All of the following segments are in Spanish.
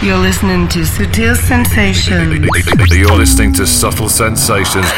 You're listening to Sutil Sensations. You're listening to Subtle Sensations.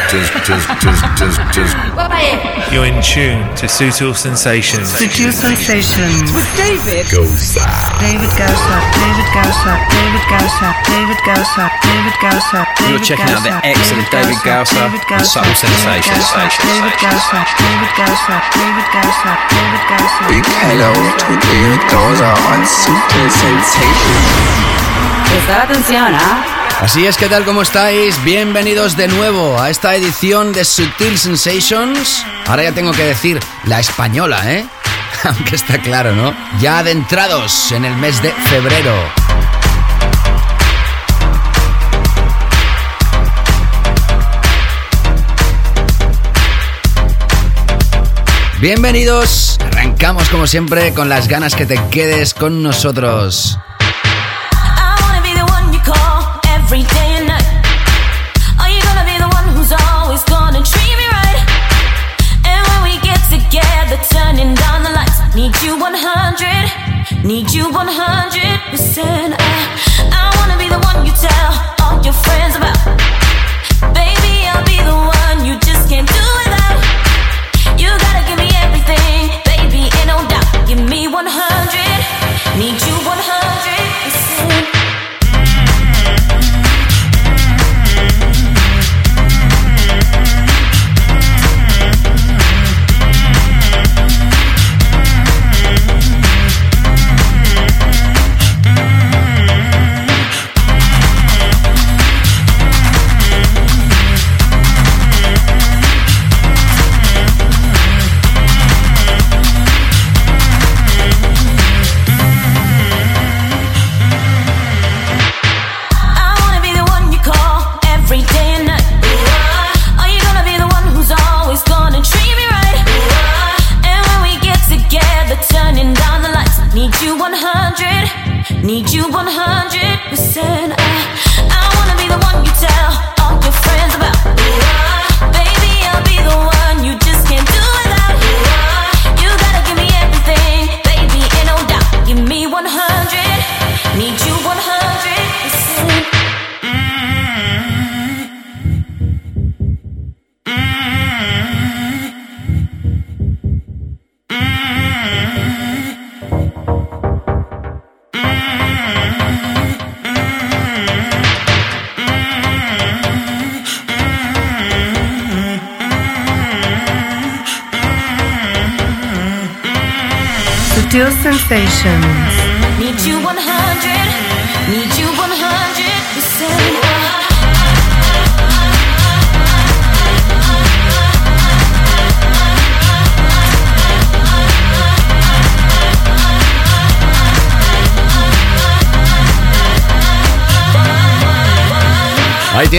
You're in tune to Sutil Sensations. Sutil Sensations. With David. Goza. David Gausa. David Gausa. David Gausa. David Gausa. David Gausa. You're checking out the excellent David Gausa and Subtle Sensations. David Gausa. David Gausa. David Gausa. David Gausa. Big hello to David Gausa on Super Sensations. Prestar atención, ¿ah? Así es, ¿qué tal? ¿Cómo estáis? Bienvenidos de nuevo a esta edición de Sutil Sensations. Ahora ya tengo que decir la española, ¿eh? Aunque está claro, ¿no? Ya adentrados en el mes de febrero. Bienvenidos. Arrancamos como siempre con las ganas que te quedes con nosotros. Every day and night. Are you gonna be the one who's always gonna treat me right? And when we get together, turning down the lights, need you 100, need you 100 percent. I, I wanna be the one you tell all your friends about. Baby, I'll be the one you just can't do without.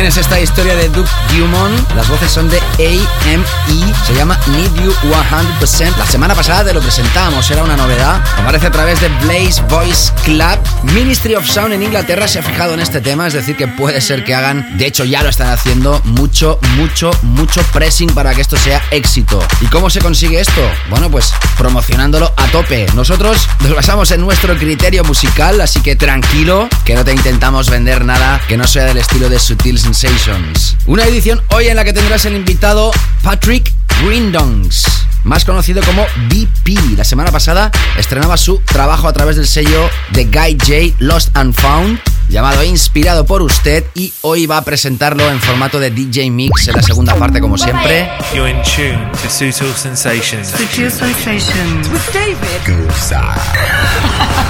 Tienes esta historia de Duke Dumont. Las voces son de AME. Se llama Need You 100%. La semana pasada te lo presentamos, era una novedad. Aparece a través de Blaze Voice Club. Ministry of Sound en Inglaterra se ha fijado en este tema, es decir, que puede ser que hagan, de hecho ya lo están haciendo, mucho, mucho, mucho pressing para que esto sea éxito. ¿Y cómo se consigue esto? Bueno, pues promocionándolo a tope. Nosotros nos basamos en nuestro criterio musical, así que tranquilo, que no te intentamos vender nada que no sea del estilo de Sutil Sensations. Una edición hoy en la que tendrás el invitado Patrick Grindongs, más conocido como BP. La semana pasada estrenaba su trabajo a través del sello de Guy J Lost and Found, llamado Inspirado por usted, y hoy va a presentarlo en formato de DJ Mix en la segunda parte, como siempre. You're in tune to Sutil Sensations. Sutil Sensations. With David.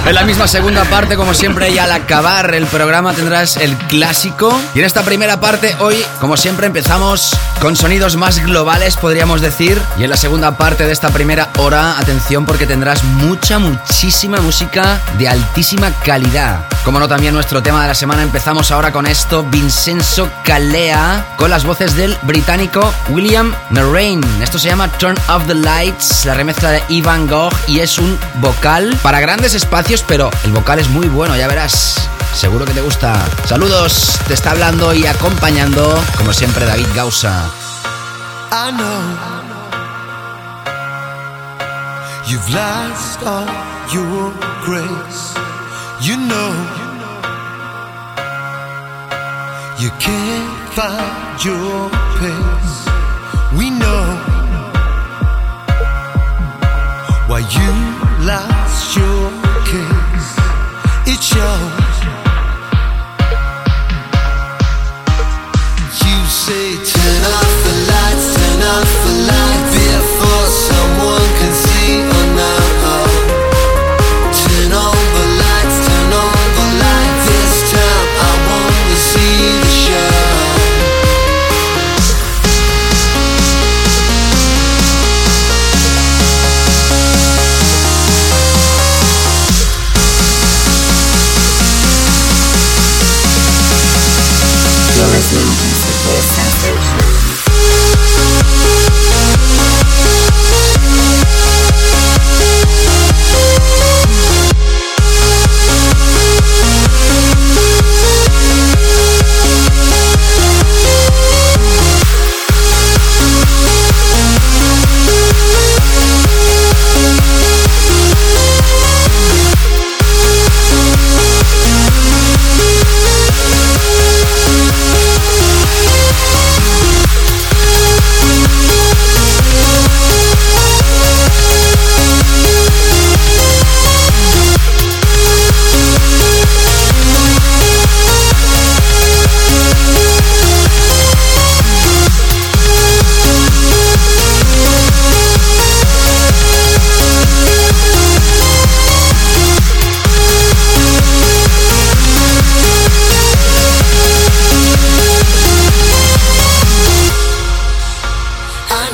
En la misma segunda parte, como siempre, y al acabar el programa tendrás el clásico. Y en esta primera parte, hoy, como siempre, empezamos con sonidos más globales, podríamos decir. Y en la segunda parte de esta primera hora, atención, porque tendrás mucha, muchísima música de altísima calidad. Como no, también nuestro tema de la semana. Empezamos ahora con esto: Vincenzo Calea, con las voces del británico William Narrain. Esto se llama Turn Off the Lights, la remezcla de Ivan Gogh, y es un vocal para grandes espacios, pero el vocal es muy bueno, ya verás. Seguro que te gusta. Saludos, te está hablando y acompañando, como siempre, David Gausa. You've lost all your grace. You know can't find your pace. We know why you lost your case. It shows. You say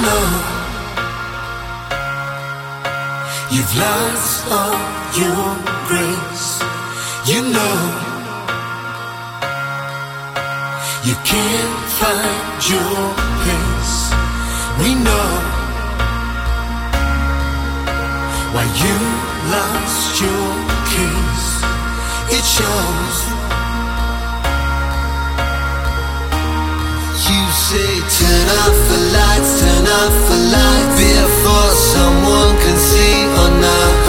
know you've lost all your grace. You know you can't find your place. We know why you lost your case. It shows. You say turn off the lights, turn off the lights before someone can see or not.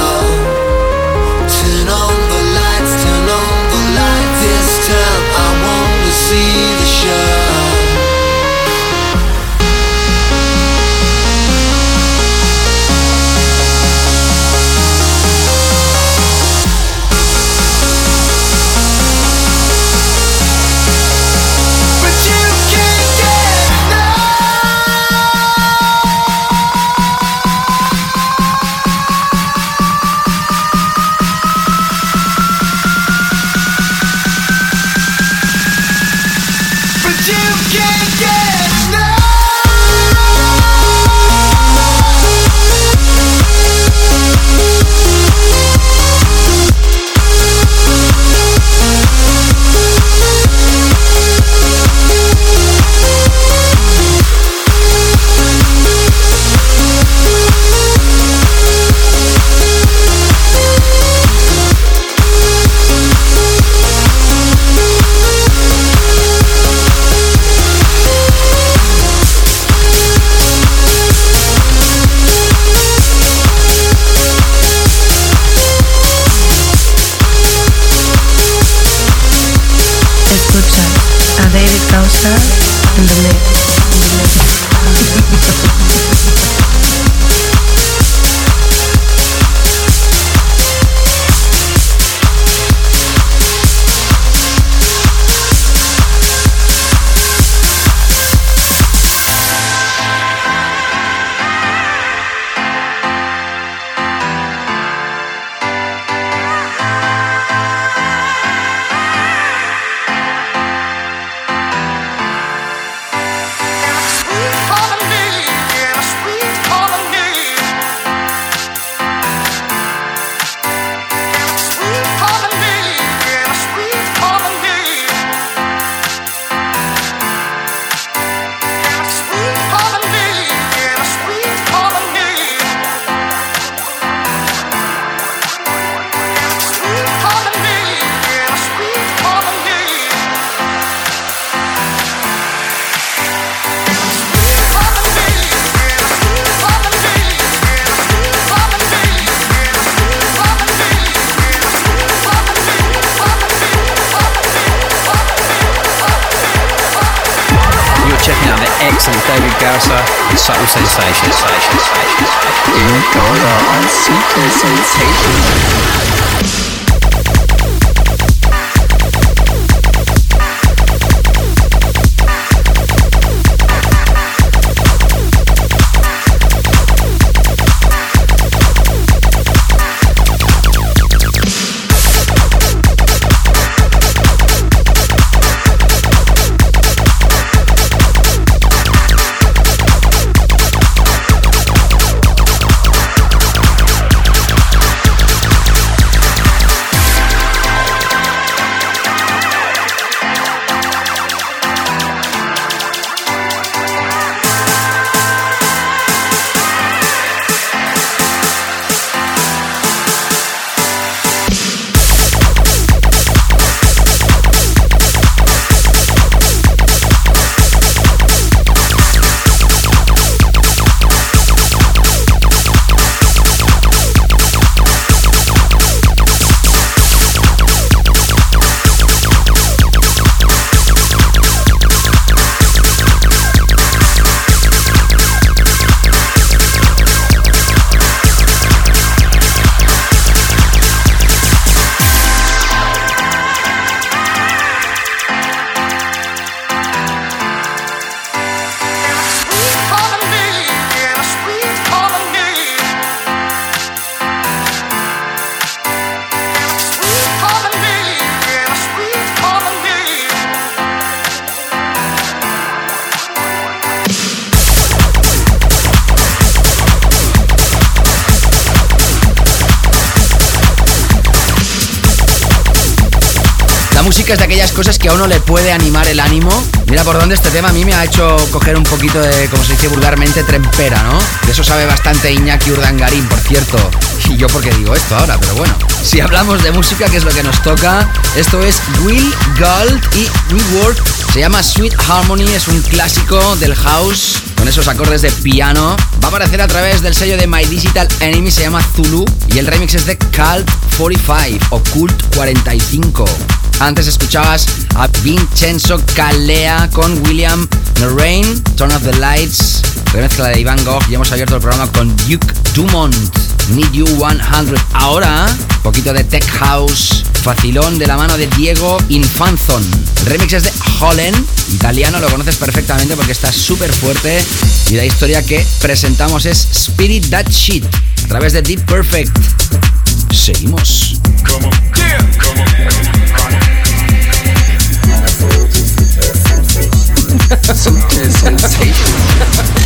Es de aquellas cosas que a uno le puede animar el ánimo. Mira por dónde este tema a mí me ha hecho coger un poquito de, como se dice vulgarmente, trempera, ¿no? De eso sabe bastante Iñaki Urdangarín, por cierto. Y yo porque digo esto ahora, pero bueno. Si hablamos de música, que es lo que nos toca, esto es Will Gold y Rework. Se llama Sweet Harmony, es un clásico del house con esos acordes de piano. Va a aparecer a través del sello de My Digital Enemy, se llama Zulu. Y el remix es de Cult 45 o Cult 45. Antes escuchabas a Vincenzo Calea con William Lorraine, Turn off the Lights, remezcla de Iván Gogh y hemos abierto el programa con Duke Dumont, Need You 100. Ahora, poquito de Tech House, facilón de la mano de Diego Infanzon. El remix es de Holland, italiano, lo conoces perfectamente porque está súper fuerte y la historia que presentamos es Spirit That Shit a través de Deep Perfect. Seguimos. Super Sensations.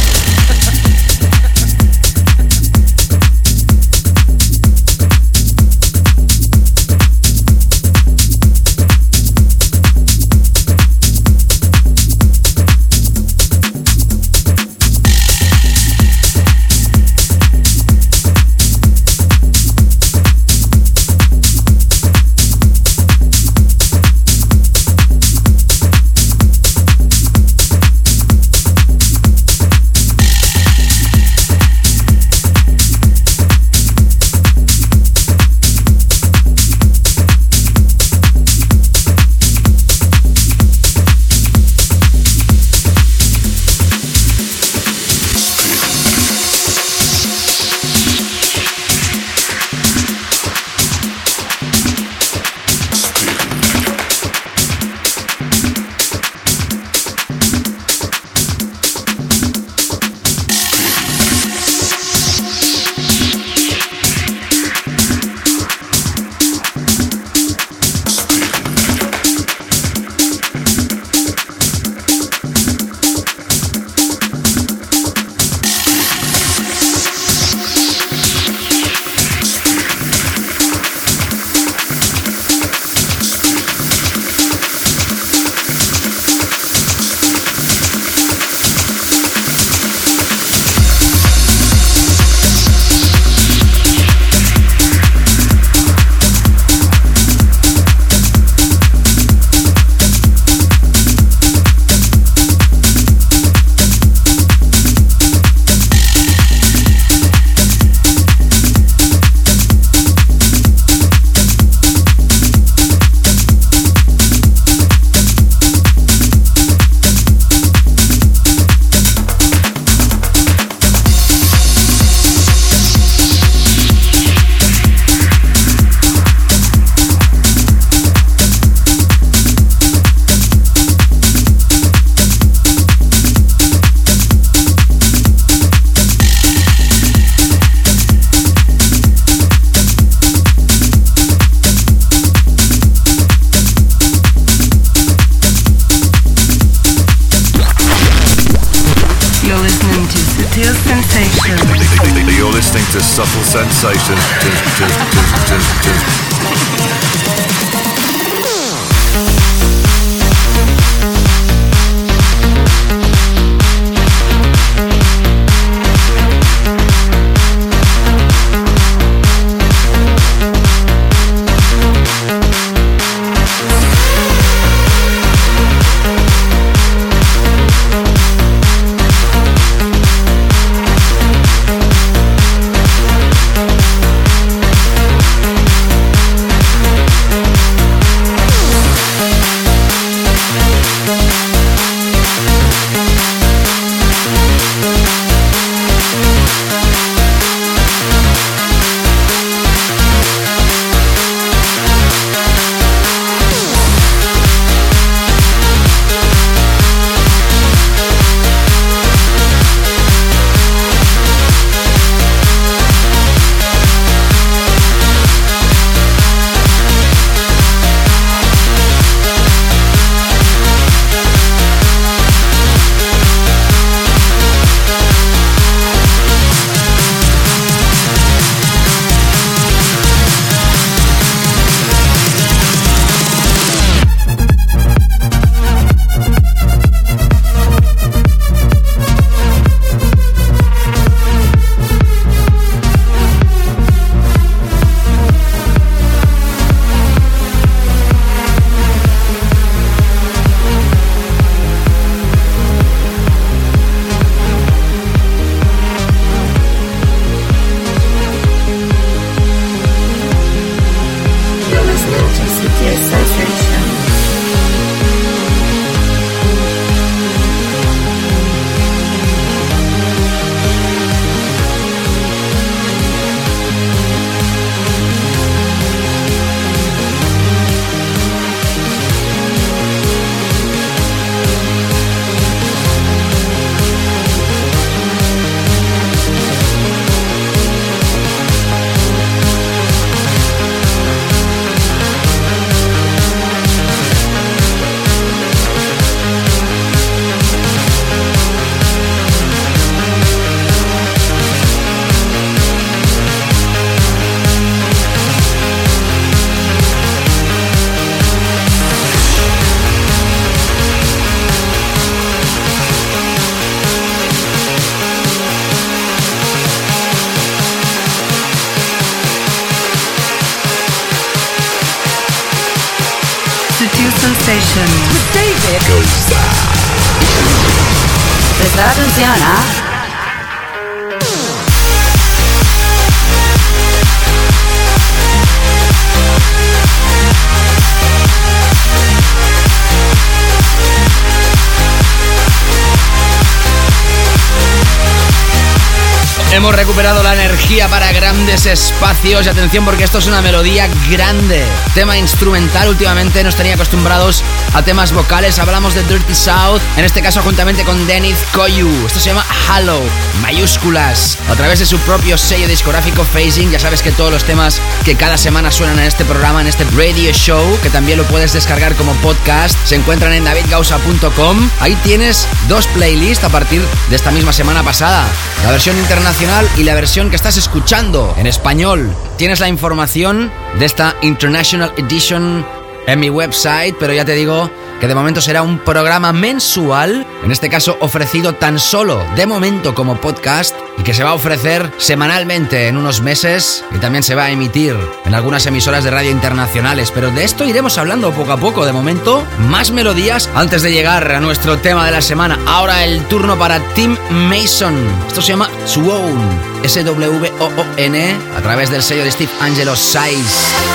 Espacios y atención porque esto es una melodía grande. Tema instrumental, últimamente nos tenía acostumbrados a temas vocales. Hablamos de Dirty South, en este caso juntamente con Dennis Koyu. Esto se llama Halo, mayúsculas. A través de su propio sello discográfico Phasing, ya sabes que todos los temas que cada semana suenan en este programa, en este radio show, que también lo puedes descargar como podcast, se encuentran en davidgausa.com. Ahí tienes dos playlists a partir de esta misma semana pasada. La versión internacional y la versión que estás escuchando en español. Tienes la información de esta International Edition en mi website, pero ya te digo que de momento será un programa mensual, en este caso ofrecido tan solo de momento como podcast que se va a ofrecer semanalmente en unos meses y también se va a emitir en algunas emisoras de radio internacionales, pero de esto iremos hablando poco a poco. De momento, más melodías antes de llegar a nuestro tema de la semana. Ahora el turno para Tim Mason. Esto se llama Swoon, S-W-O-O-N, a través del sello de Steve Angelo Size.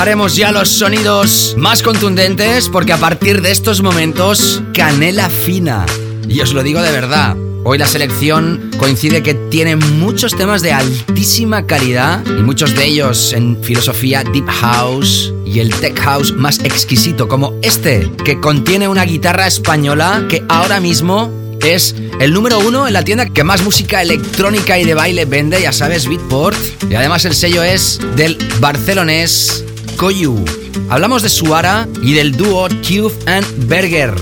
Dejaremos ya los sonidos más contundentes porque a partir de estos momentos, canela fina. Y os lo digo de verdad. Hoy la selección coincide que tiene muchos temas de altísima calidad y muchos de ellos en filosofía deep house y el tech house más exquisito como este que contiene una guitarra española que ahora mismo es el número uno en la tienda que más música electrónica y de baile vende, ya sabes, Beatport. Y además el sello es del barcelonés Koyu. Hablamos de Suara y del dúo Cube and Berger.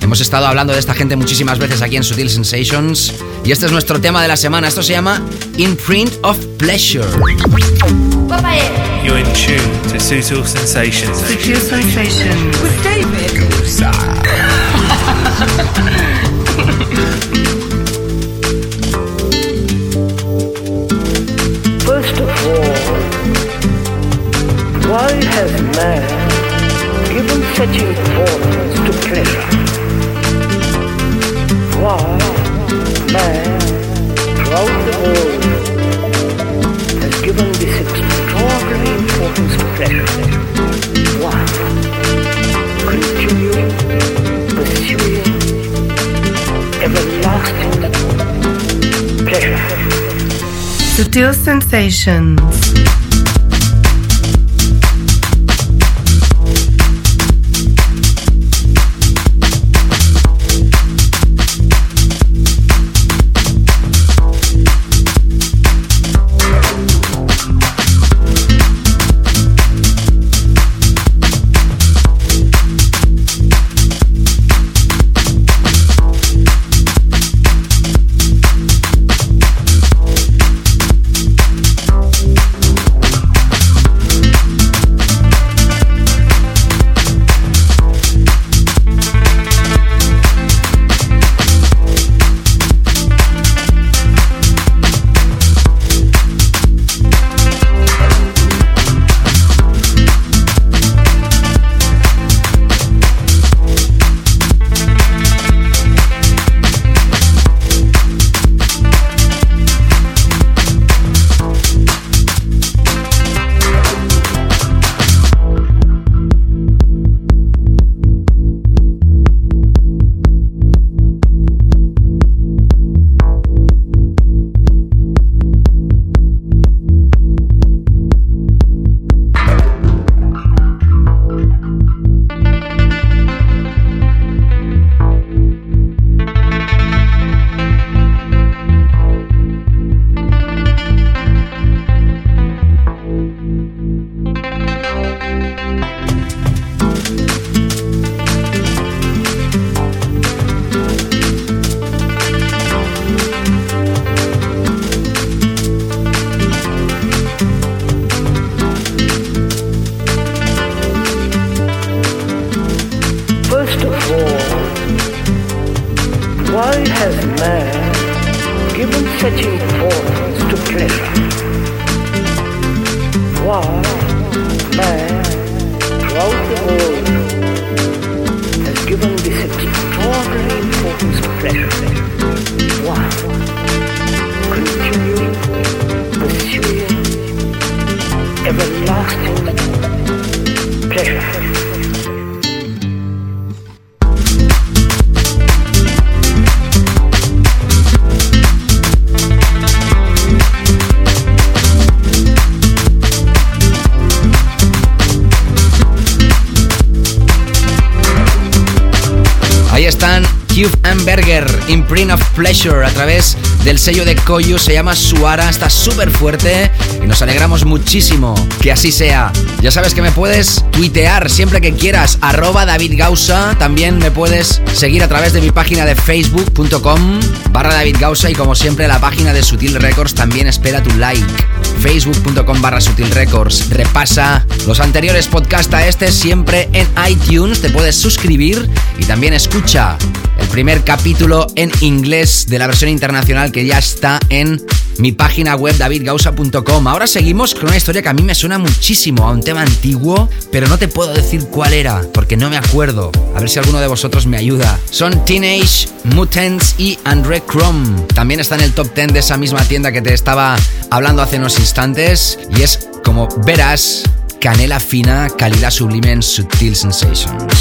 Hemos estado hablando de esta gente muchísimas veces aquí en Sutil Sensations y este es nuestro tema de la semana. Esto se llama Imprint of Pleasure. You're in tune to Sutil Sensations. Sutil sensations. With David. such importance to pleasure? Why man throughout the world has given this extraordinary importance to pleasure? Why? Continuing, pursuing, everlasting pleasure. Sutil sensations. Pleasure, a través del sello de Koyu, se llama Suara, está súper fuerte y nos alegramos muchísimo que así sea. Ya sabes que me puedes tuitear siempre que quieras, arroba David Gausa, también me puedes seguir a través de mi página de facebook.com barra David Gausa y como siempre la página de Sutil Records también espera tu like. Facebook.com barra Sutil Records. Repasa los anteriores podcasts a este siempre en iTunes, te puedes suscribir y también escucha primer capítulo en inglés de la versión internacional que ya está en mi página web davidgausa.com. Ahora seguimos con una historia que a mí me suena muchísimo a un tema antiguo, pero no te puedo decir cuál era, porque no me acuerdo. A ver si alguno de vosotros me ayuda. Son Teenage Mutants y Andre Chrome. También está en el top 10 de esa misma tienda que te estaba hablando hace unos instantes y es como verás canela fina, calidad sublime en Sutil Sensations.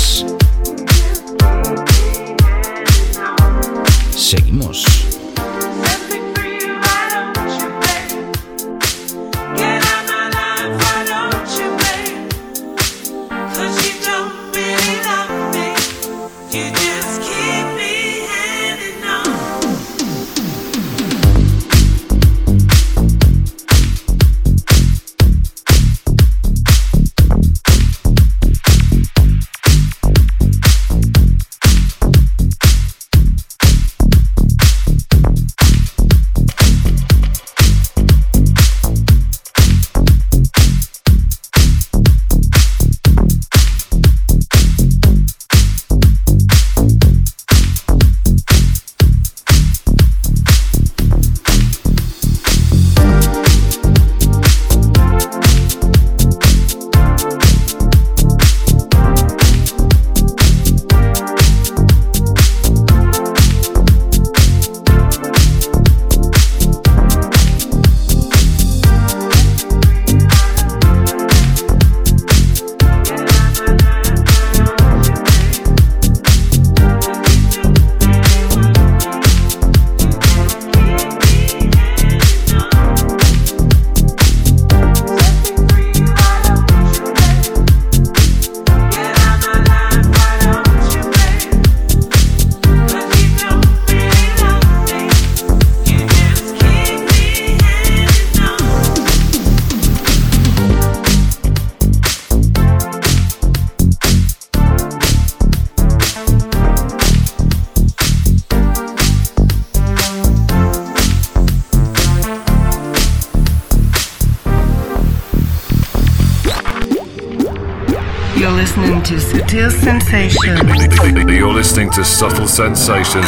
Subtle Sensations.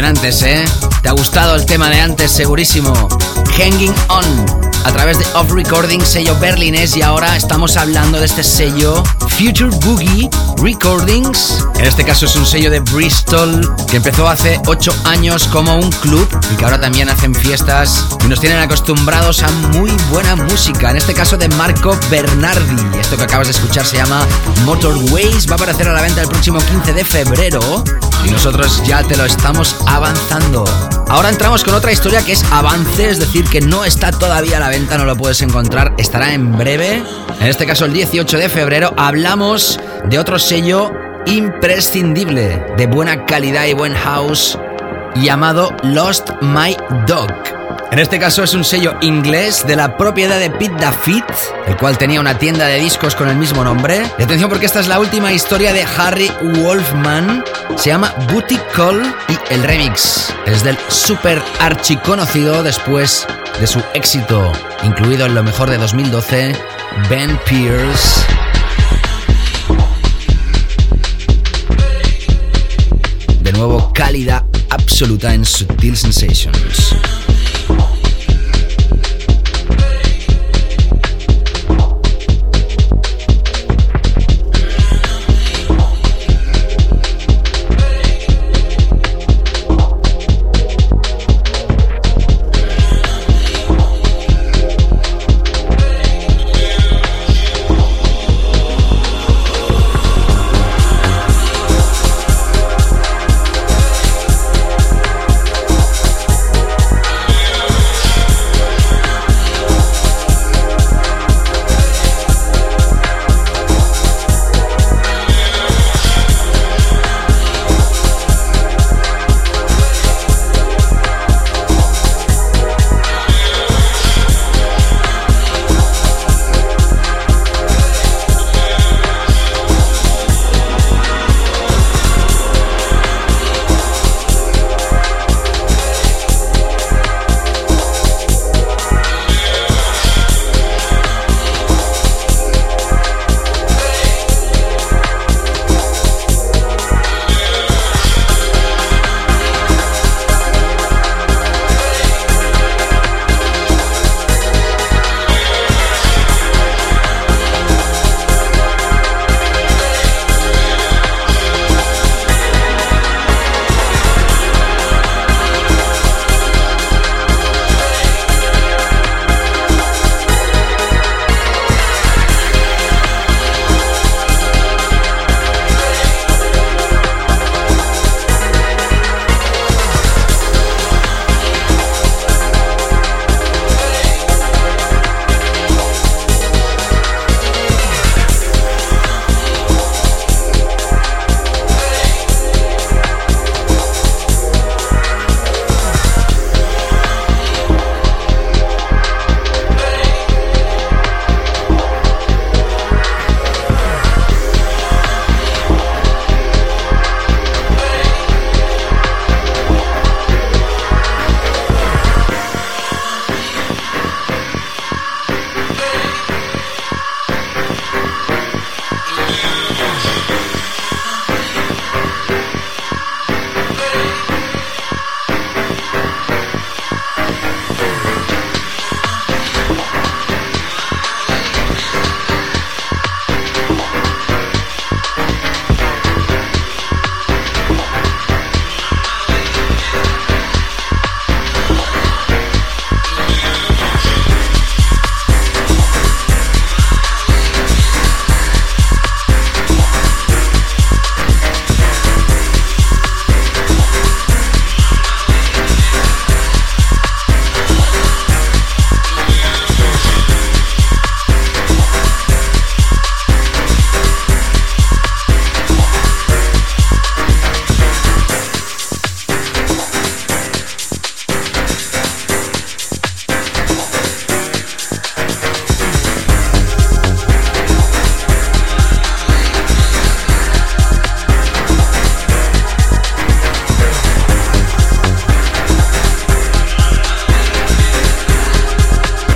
Impresionantes, ¿eh? ¿Te ha gustado el tema de antes? Segurísimo. Hanging On. A través de Off Recording, sello berlinés, y ahora estamos hablando de este sello Future Boogie Recordings. En este caso es un sello de Bristol que empezó hace 8 años como un club y que ahora también hacen fiestas y nos tienen acostumbrados a muy buena música. En este caso de Marco Bernardi. Esto que acabas de escuchar se llama Motorways. Va a aparecer a la venta el próximo 15 de febrero y nosotros ya te lo estamos avanzando. Ahora entramos con otra historia que es avance, es decir, que no está todavía a la venta, no lo puedes encontrar, estará en breve. En este caso el 18 de febrero hablamos de otro sello imprescindible de buena calidad y buen house llamado Lost My Dog. En este caso es un sello inglés de la propiedad de Pete Daffit, el cual tenía una tienda de discos con el mismo nombre. Y atención porque esta es la última historia de Harry Wolfman. Se llama Booty Call y el remix es del super archiconocido después de su éxito, incluido en lo mejor de 2012, Ben Pierce. De nuevo, calidad absoluta en Sutil Sensations.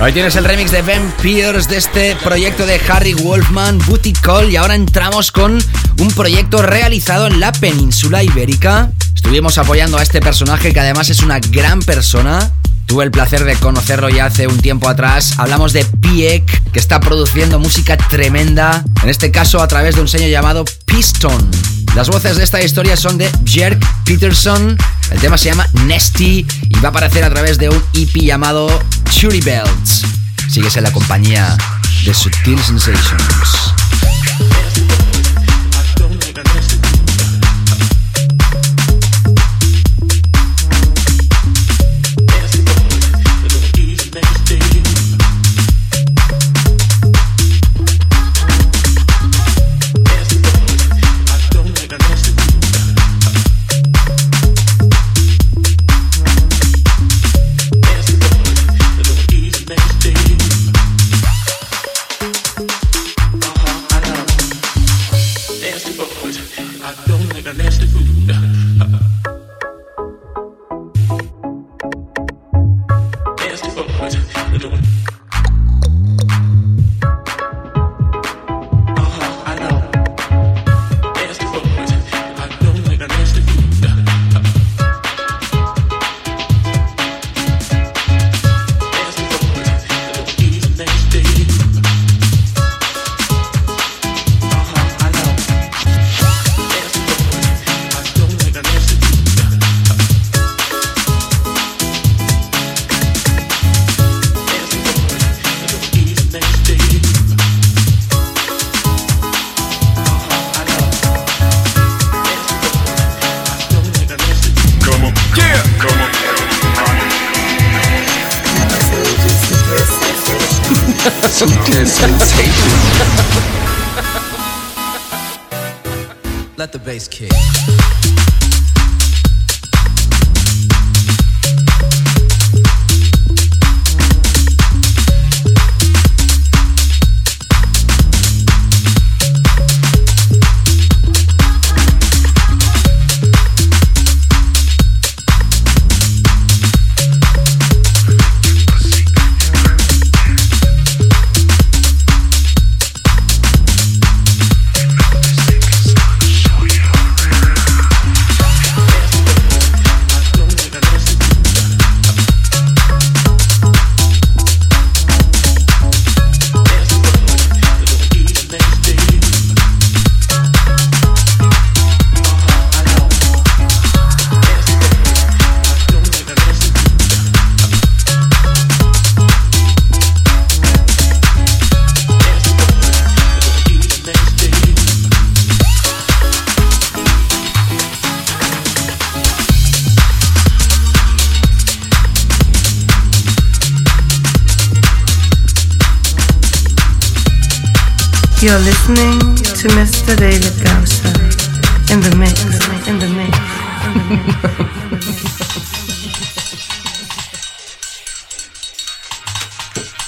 Ahí tienes el remix de Vampires de este proyecto de Harry Wolfman, Booty Call. Y ahora entramos con un proyecto realizado en la península ibérica. Estuvimos apoyando a este personaje que además es una gran persona. Tuve el placer de conocerlo ya hace un tiempo atrás. Hablamos de Piek, que está produciendo música tremenda, en este caso a través de un sello llamado Piston. Las voces de esta historia son de Jerk Peterson. El tema se llama Nesty y va a aparecer a través de un EP llamado Churi Belts. Sigues en la compañía de Sutil Sensations.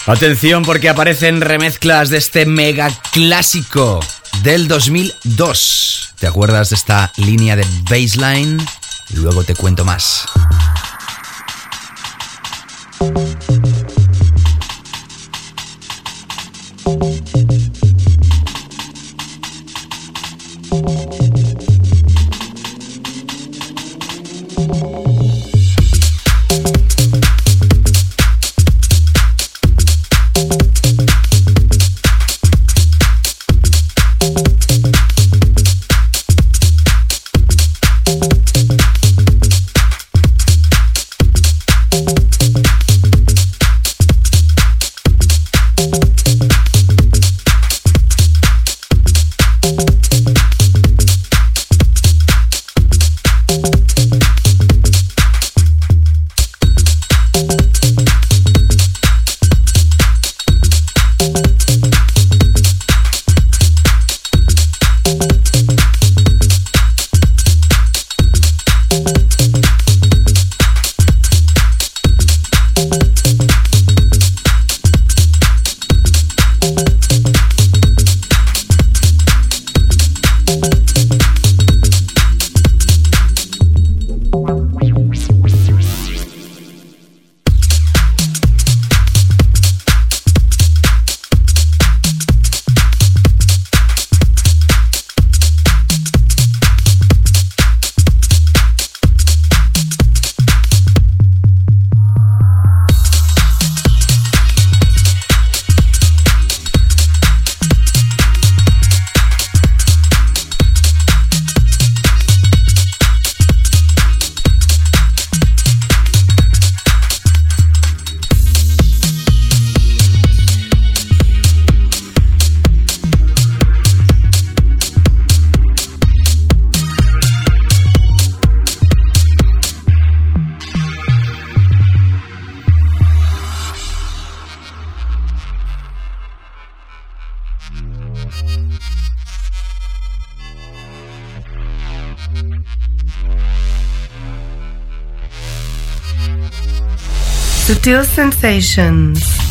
Atención porque aparecen remezclas de este mega clásico del 2002. ¿Te acuerdas de esta línea de baseline? Luego te cuento más. Sutil Sensations.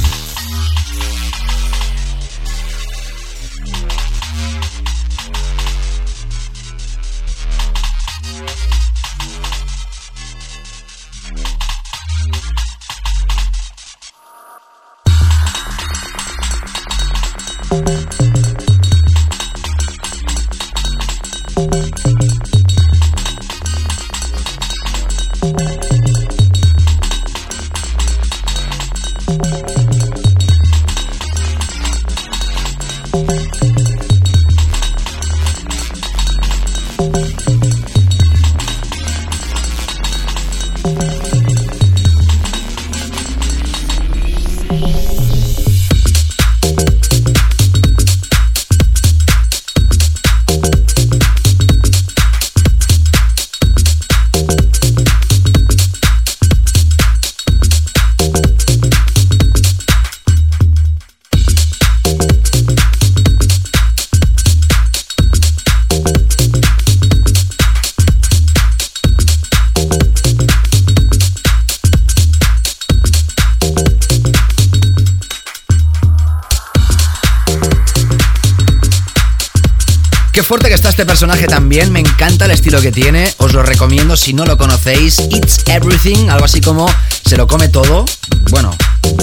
Este personaje también, me encanta el estilo que tiene, os lo recomiendo si no lo conocéis. It's Everything, algo así como se lo come todo. Bueno,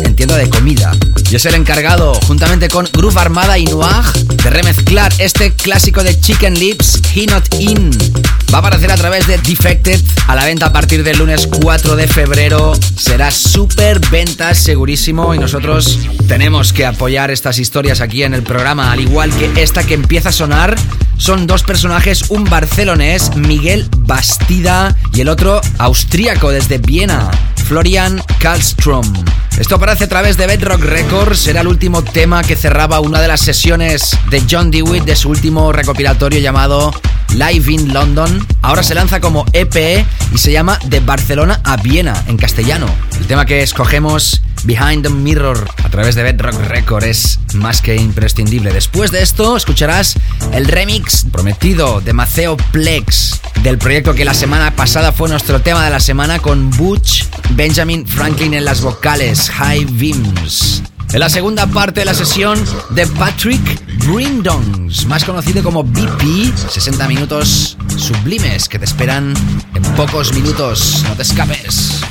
entiendo de comida. Yo soy el encargado, juntamente con Groove Armada y Noir, de remezclar este clásico de Chicken Lips, He Not In. Va a aparecer a través de Defected, a la venta a partir del lunes 4 de febrero. Será súper venta, segurísimo, y nosotros tenemos que apoyar estas historias aquí en el programa, al igual que esta que empieza a sonar son dos personajes, un barcelonés, Miguel Bastida, y el otro austríaco desde Viena, Florian Karlstrom. Esto aparece a través de Bedrock Records, será el último tema que cerraba una de las sesiones de John Dewitt de su último recopilatorio llamado Live in London. Ahora se lanza como EP y se llama De Barcelona a Viena en castellano. El tema que escogemos Behind the Mirror a través de Bedrock Record es más que imprescindible. Después de esto escucharás el remix prometido de Maceo Plex del proyecto que la semana pasada fue nuestro tema de la semana con Butch Benjamin Franklin en las vocales High Beams. En la segunda parte de la sesión de Patrick Brindons, más conocido como BP, 60 minutos sublimes que te esperan en pocos minutos. No te escapes.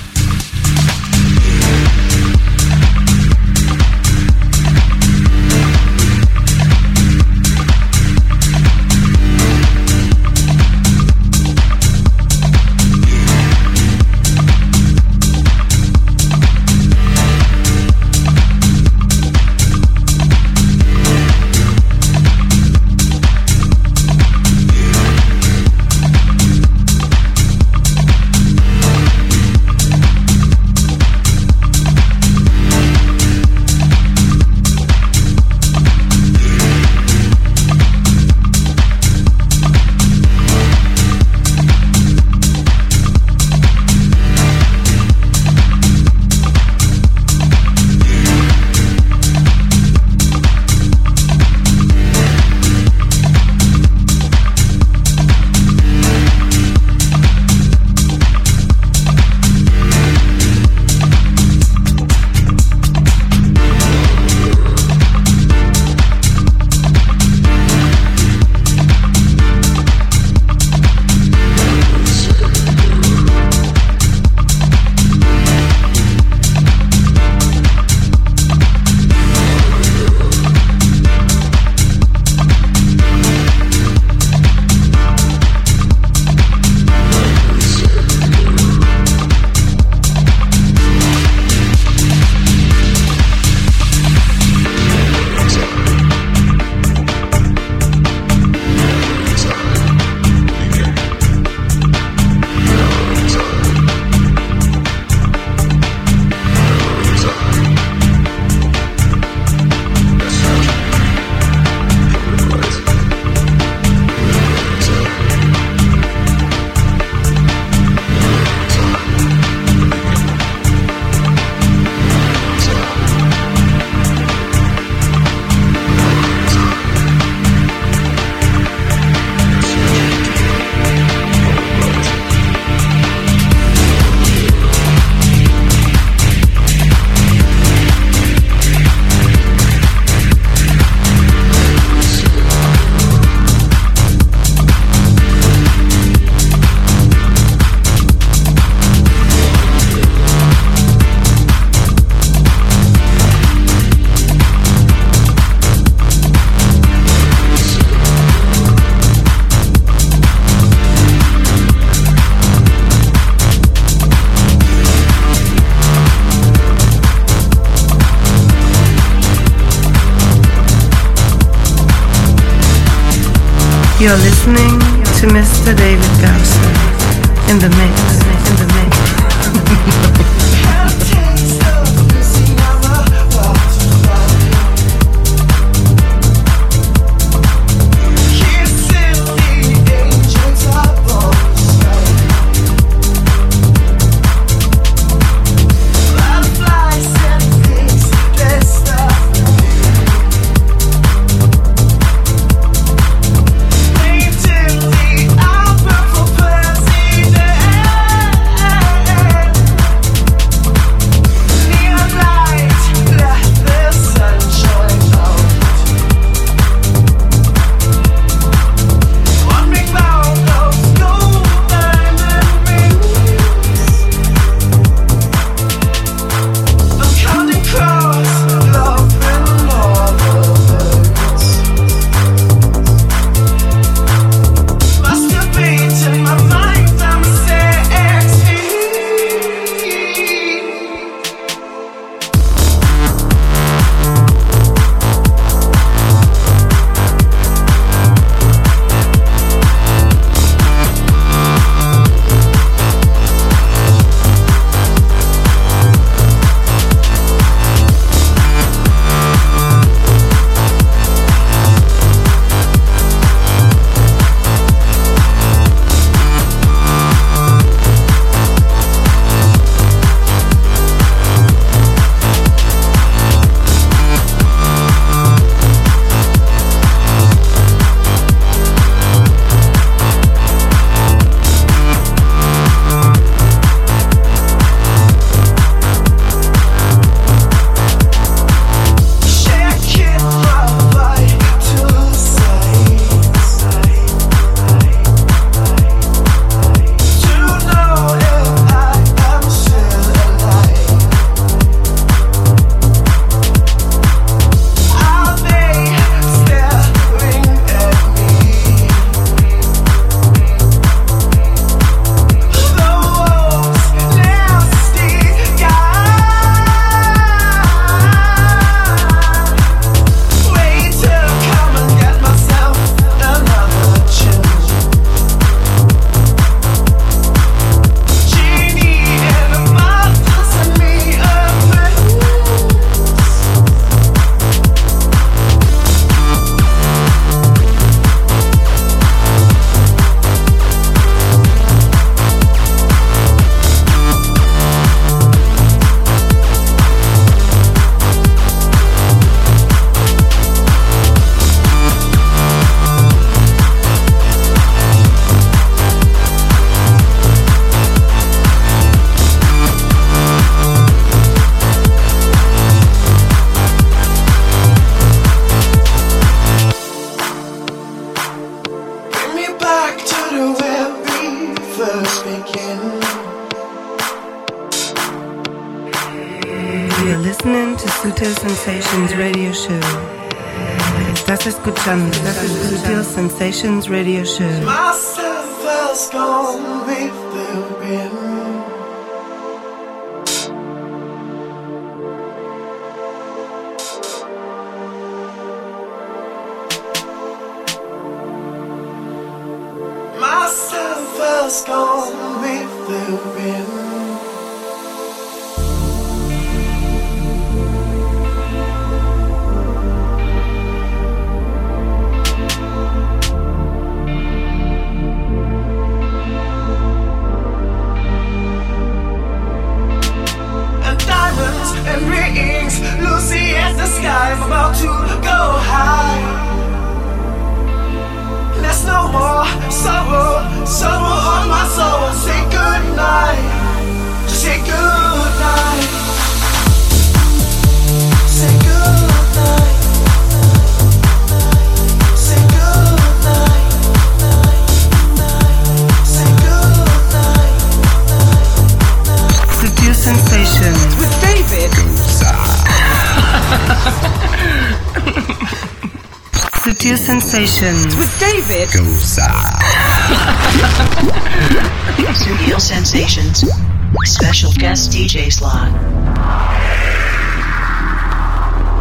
Estás escuchando Sensations Radio Show. Sensations with David. Studio Sensations. Special guest DJ slot.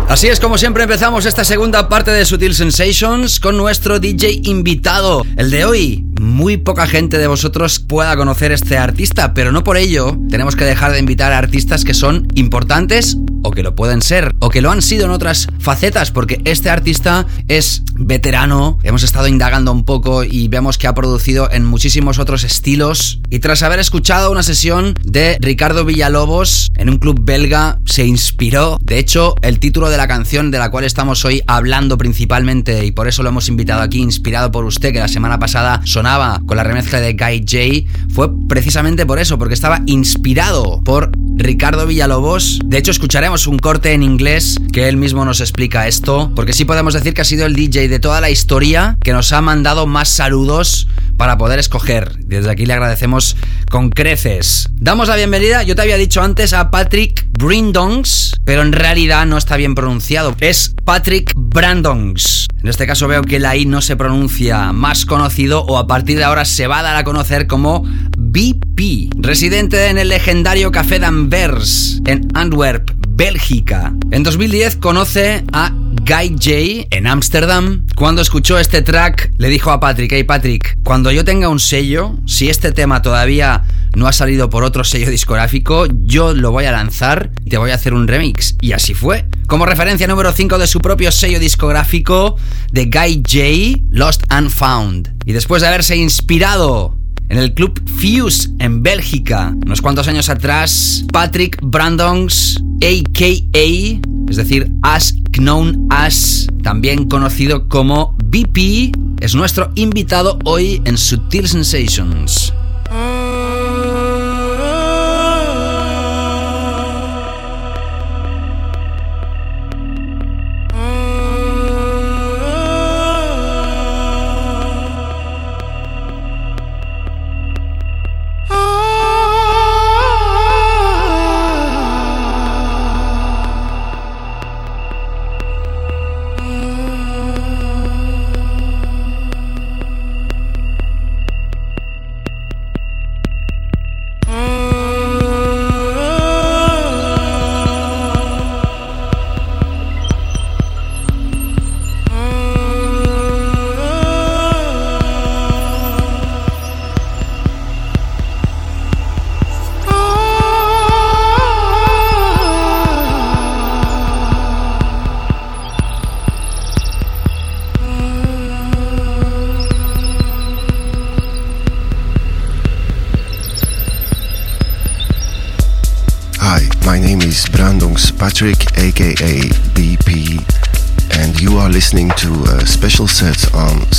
Así es como siempre empezamos esta segunda parte de Sutil Sensations con nuestro DJ invitado. El de hoy, muy poca gente de vosotros pueda conocer este artista, pero no por ello tenemos que dejar de invitar a artistas que son importantes o que lo pueden ser, o que lo han sido en otras facetas, porque este artista es veterano, hemos estado indagando un poco y vemos que ha producido en muchísimos otros estilos, y tras haber escuchado una sesión de Ricardo Villalobos en un club belga, se inspiró, de hecho, el título de la canción de la cual estamos hoy hablando principalmente, y por eso lo hemos invitado aquí, inspirado por usted, que la semana pasada sonaba con la remezcla de Guy J, fue precisamente por eso, porque estaba inspirado por Ricardo Villalobos. De hecho, escucharemos un corte en inglés que él mismo nos explica esto, porque sí podemos decir que ha sido el DJ de toda la historia que nos ha mandado más saludos para poder escoger. Desde aquí le agradecemos con creces. Damos la bienvenida, yo te había dicho antes, a Patrick Brindongs, pero en realidad no está bien pronunciado. Es Patrick Brandongs. En este caso veo que la I no se pronuncia más conocido o a partir de ahora se va a dar a conocer como BP, residente en el legendario Café d'Anvers en Antwerp, Bélgica. En 2010 conoce a Guy J en Ámsterdam. Cuando escuchó este track, le dijo a Patrick, hey Patrick, cuando yo tenga un sello, si este tema todavía no ha salido por otro sello discográfico, yo lo voy a lanzar y te voy a hacer un remix. Y así fue. Como referencia número 5 de su propio sello discográfico, de Guy J, Lost and Found. Y después de haberse inspirado en el club Fuse en Bélgica. Unos cuantos años atrás, Patrick Brandons, a.k.a., es decir, As Known As, también conocido como BP, es nuestro invitado hoy en Sutil Sensations.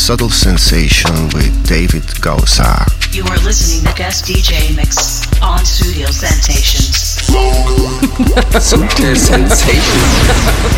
Subtle Sensation with David Gausa. You are listening to guest DJ mix on Studio Sensations. Sutil Sensations.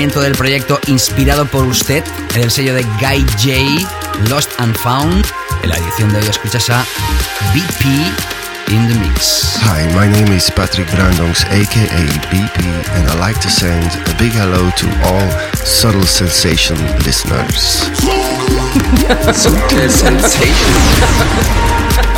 Lanzamiento del proyecto inspirado por usted en el sello de Guy J, Lost and Found. En la edición de hoy escuchas a BP in the Mix. Hi, my name is Patrick Brandongs, aka BP, and I'd like to send a big hello to all Subtle Sensation listeners. Subtle Sensation.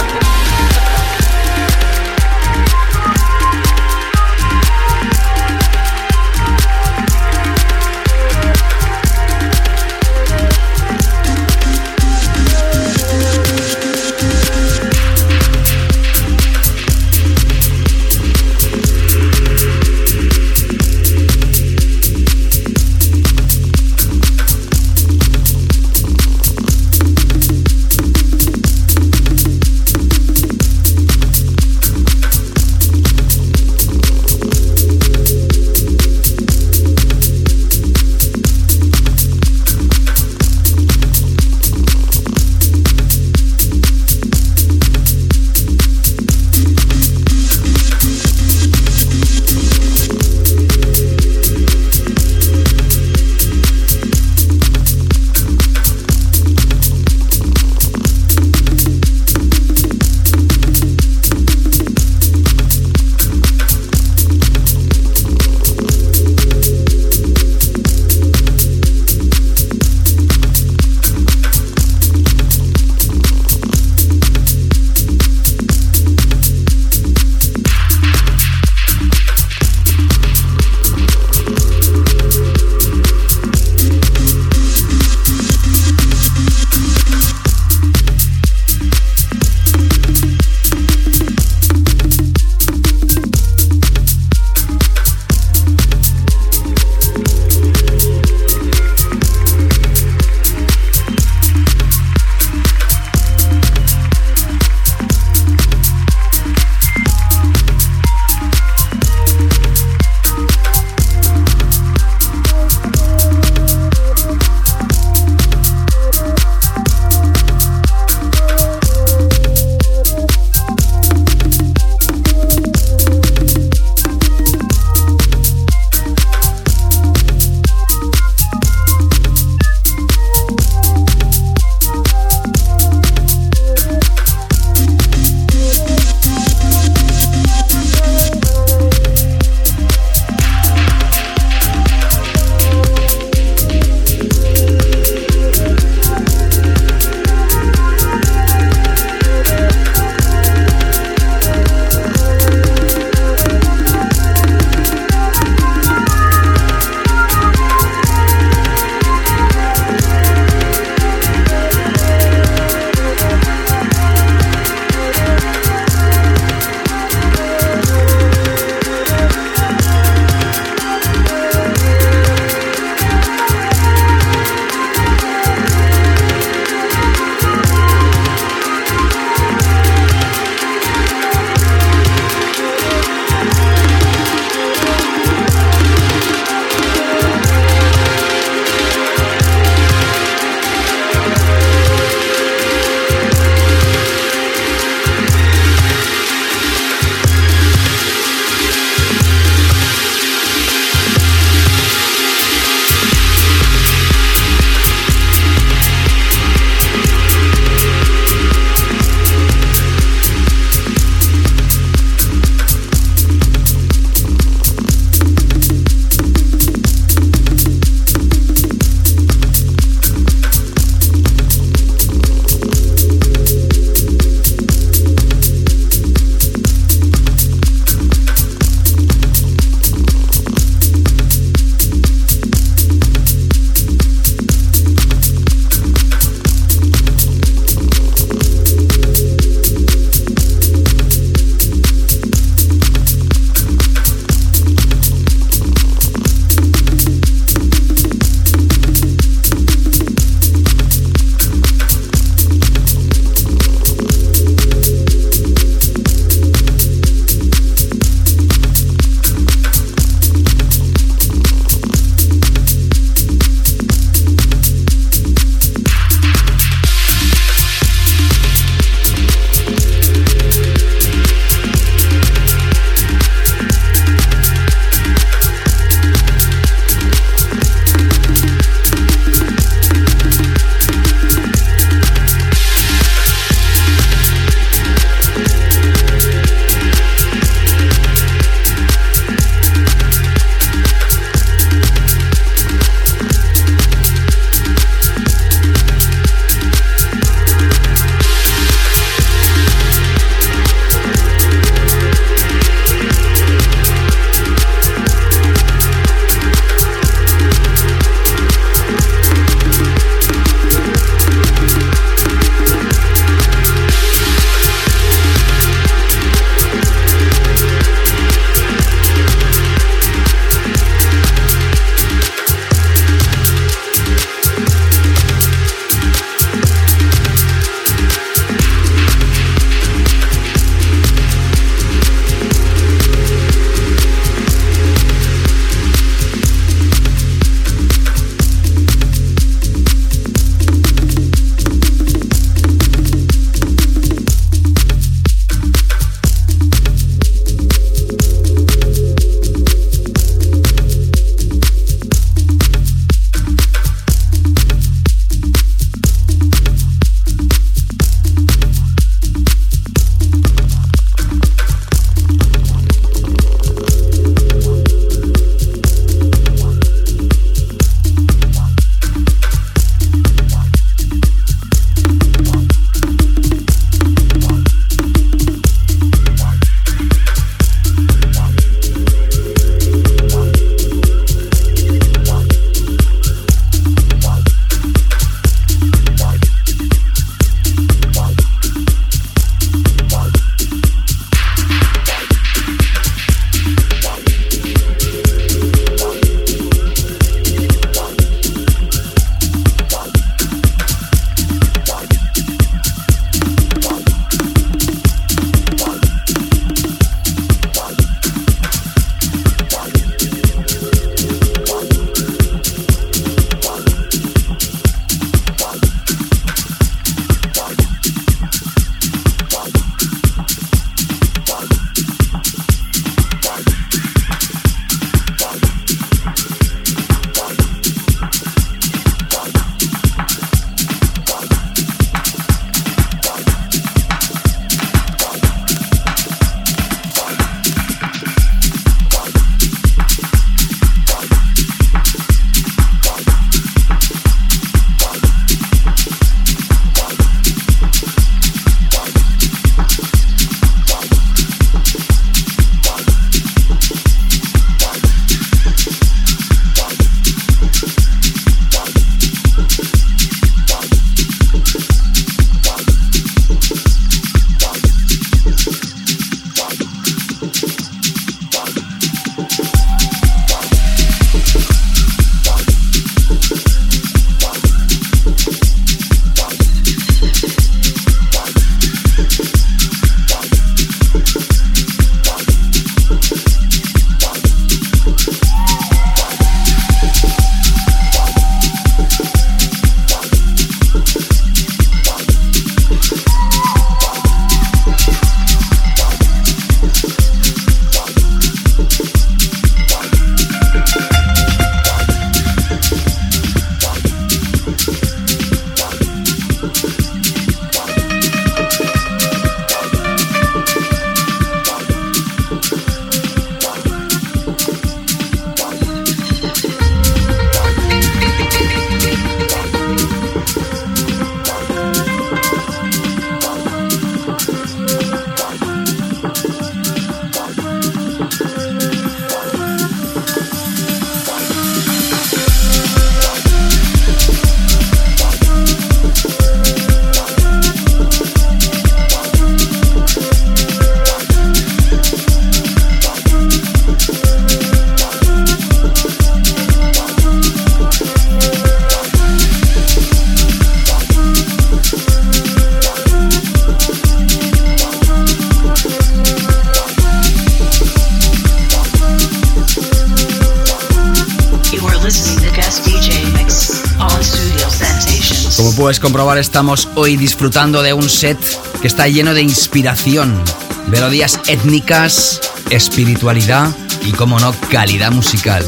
puedes comprobar, estamos hoy disfrutando de un set que está lleno de inspiración, melodías étnicas, espiritualidad y, como no, calidad musical.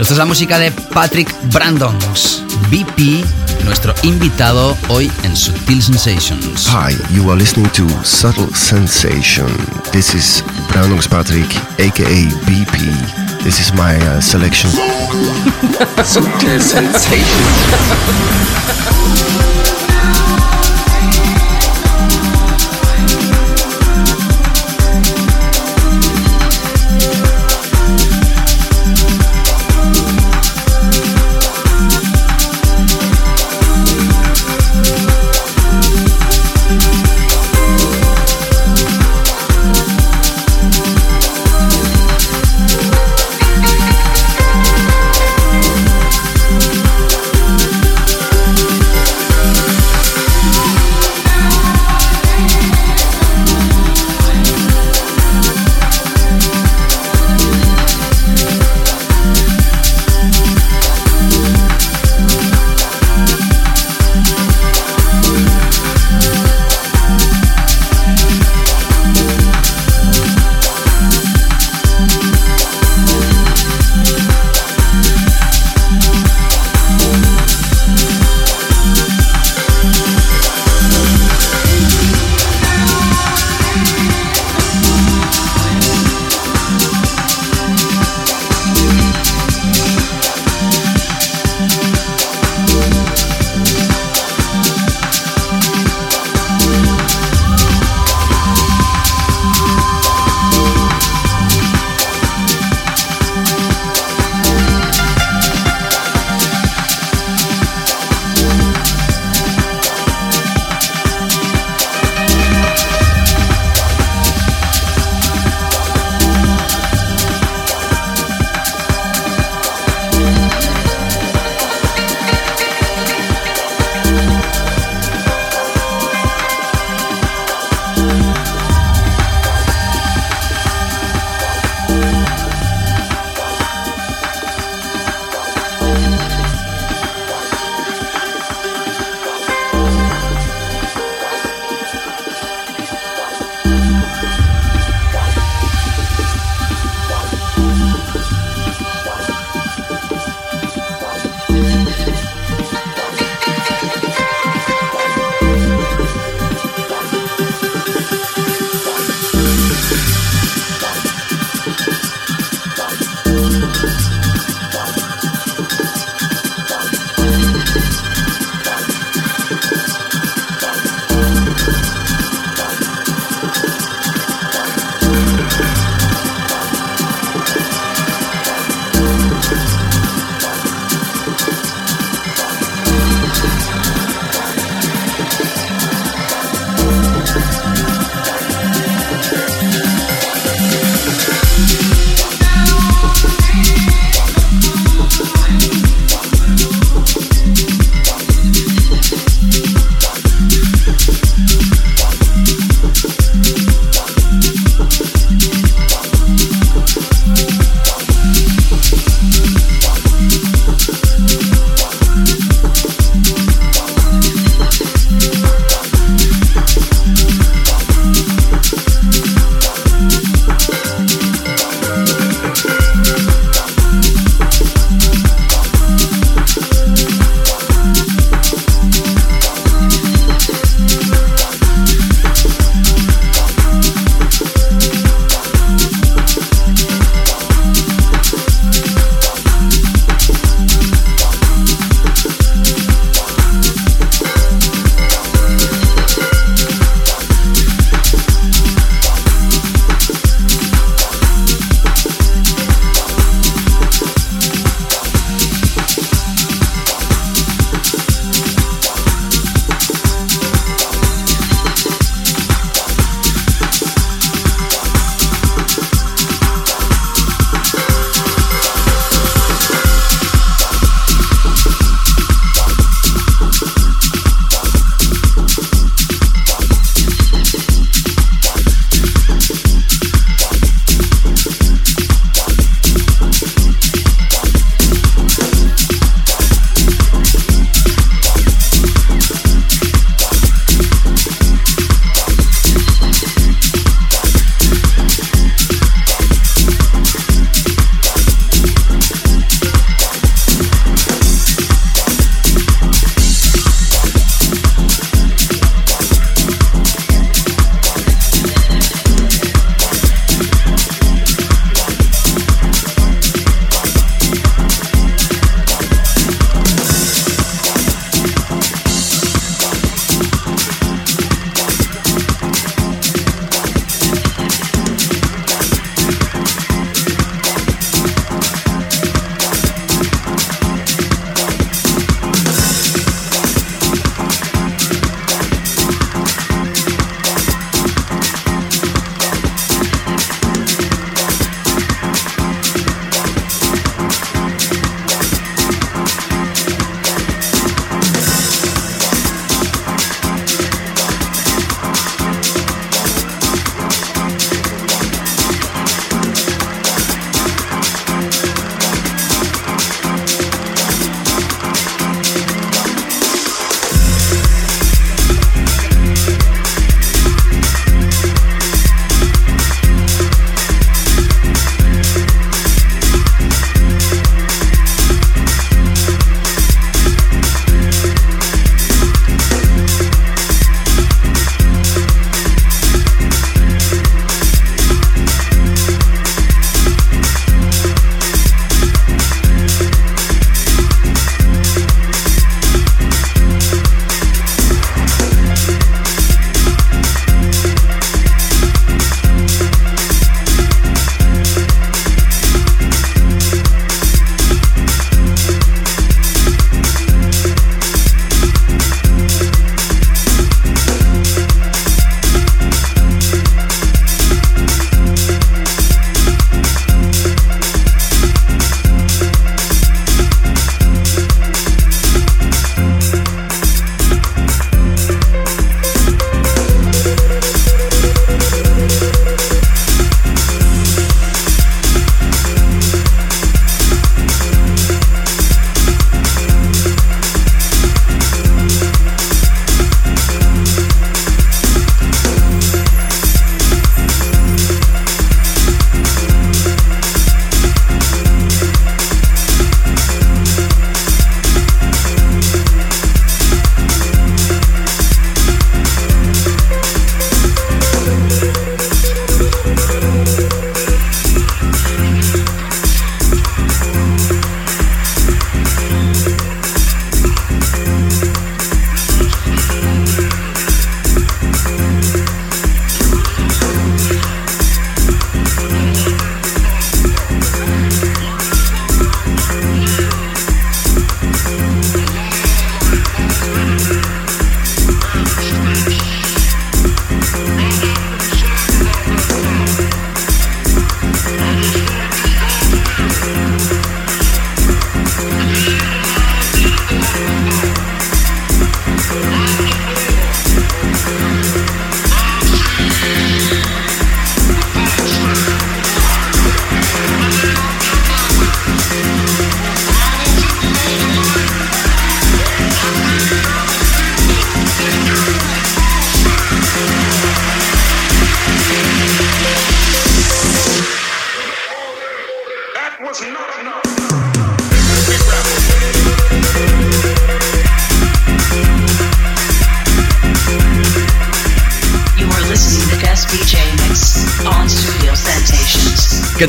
Esta es la música de Patrick Brandons, BP, nuestro invitado hoy en Subtle Sensations. Hi, you are listening to Subtle Sensation. This is Brandons Patrick, aka BP. This is my uh, selection. Subtle Sensation.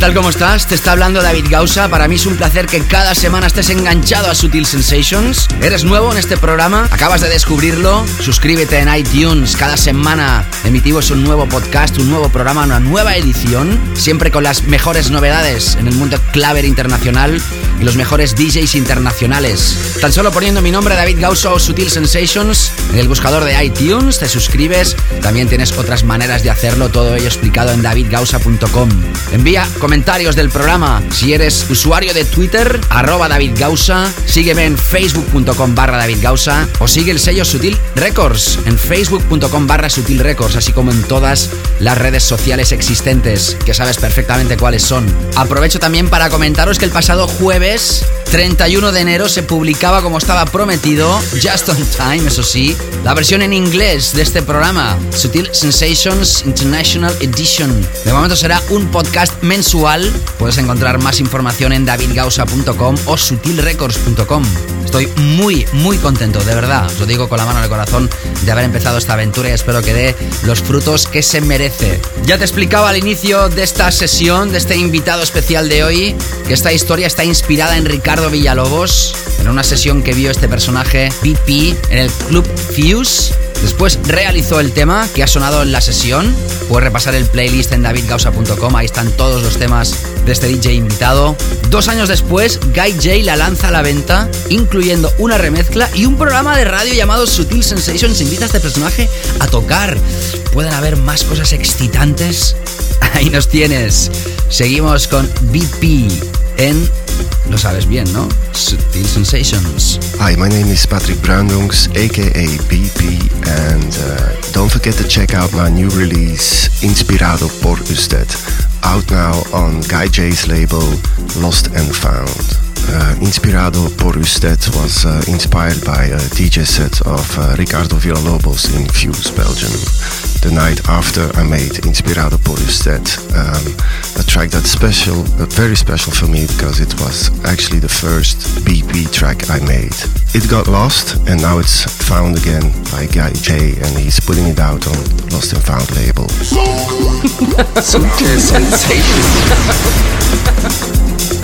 tal? ¿Cómo estás? Te está hablando David Gausa. Para mí es un placer que cada semana estés enganchado a Sutil Sensations. ¿Eres nuevo en este programa? ¿Acabas de descubrirlo? Suscríbete en iTunes. Cada semana emitimos un nuevo podcast, un nuevo programa, una nueva edición. Siempre con las mejores novedades en el mundo claver internacional los mejores DJs internacionales. Tan solo poniendo mi nombre, David Gausa o Sutil Sensations, en el buscador de iTunes, te suscribes. También tienes otras maneras de hacerlo, todo ello explicado en davidgausa.com. Envía comentarios del programa. Si eres usuario de Twitter, arroba David Gausa, sígueme en facebook.com barra David Gausa o sigue el sello Sutil Records en facebook.com barra Sutil Records, así como en todas las redes sociales existentes, que sabes perfectamente cuáles son. Aprovecho también para comentaros que el pasado jueves 31 de enero se publicaba como estaba prometido, just on time, eso sí, la versión en inglés de este programa, Sutil Sensations International Edition. De momento será un podcast mensual Puedes encontrar más información en davidgausa.com o sutilrecords.com. Estoy muy, muy contento, de verdad. Os lo digo con la mano en el corazón de haber empezado esta aventura y espero que dé los frutos que se merece. Ya te explicaba al inicio de esta sesión, de este invitado especial de hoy, que esta historia está inspirada en Ricardo Villalobos, en una sesión que vio este personaje, PP, en el Club Fuse Después realizó el tema que ha sonado en la sesión. Puedes repasar el playlist en davidgausa.com, ahí están todos los temas de este DJ invitado. Dos años después, Guy J la lanza a la venta, incluyendo una remezcla y un programa de radio llamado Sutil Sensations. Invita a este personaje a tocar. Pueden haber más cosas excitantes. Ahí nos tienes. Seguimos con BP en Lo sabes bien, ¿no? Sutil Sensations. Hi, my name is Patrick Brandungs, aka BP, and uh, don't forget to check out my new release, Inspirado por Usted, out now on Guy J's label, Lost and Found. Uh, Inspirado por Usted was uh, inspired by a DJ set of uh, Ricardo Villalobos in Fuse, Belgium. The night after I made Inspirado por Usted, um, a track that's special, uh, very special for me because it was actually the first BP track I made. It got lost and now it's found again by Guy J and he's putting it out on Lost and Found label. Sutil Sensations. Well,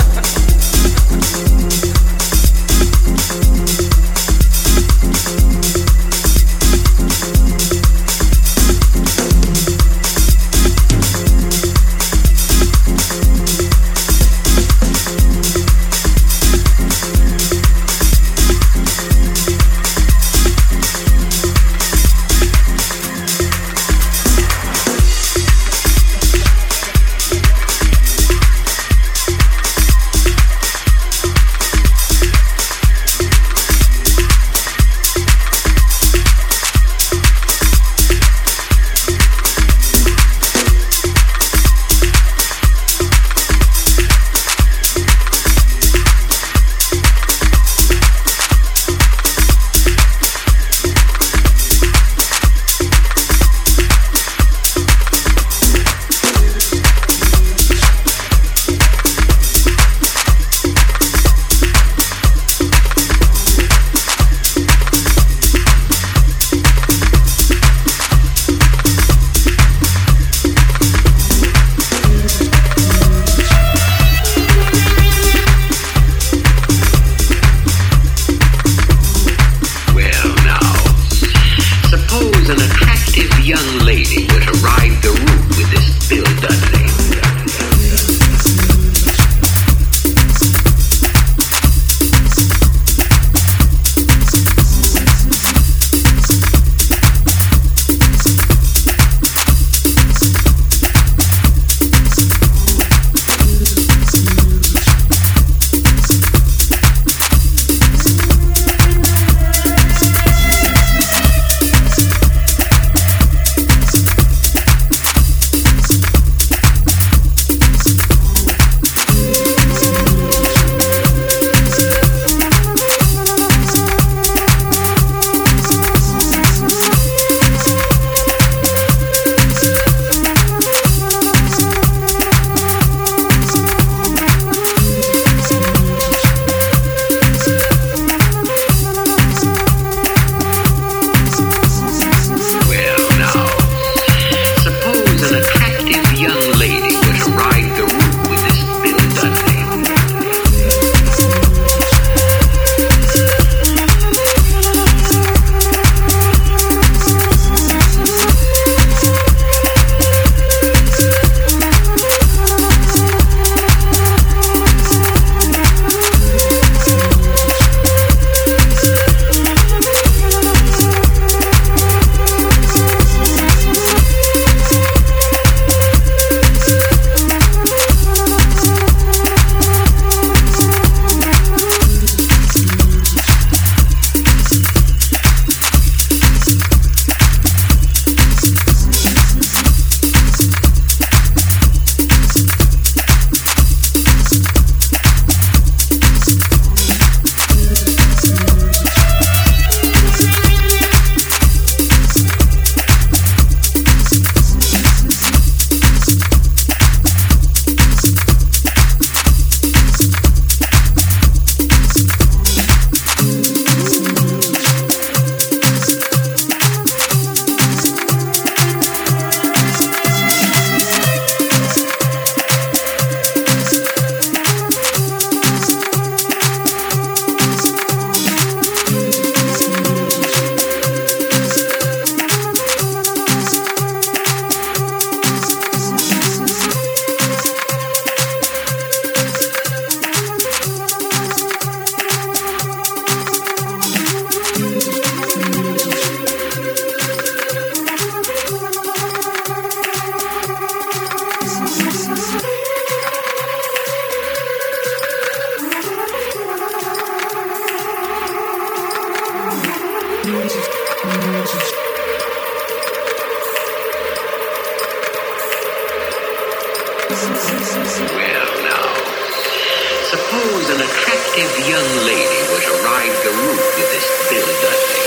an attractive young lady to ride the roof with this Bill Dudley.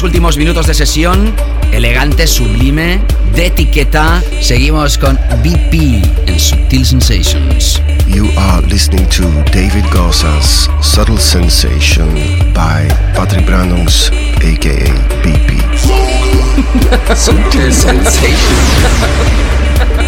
Estos últimos minutos de sesión, elegante, sublime, de etiqueta, seguimos con BP en Subtle Sensations. You are listening to David Gausa's Subtle Sensation by Patrick Brandungs, aka BP. Subtle Sensation.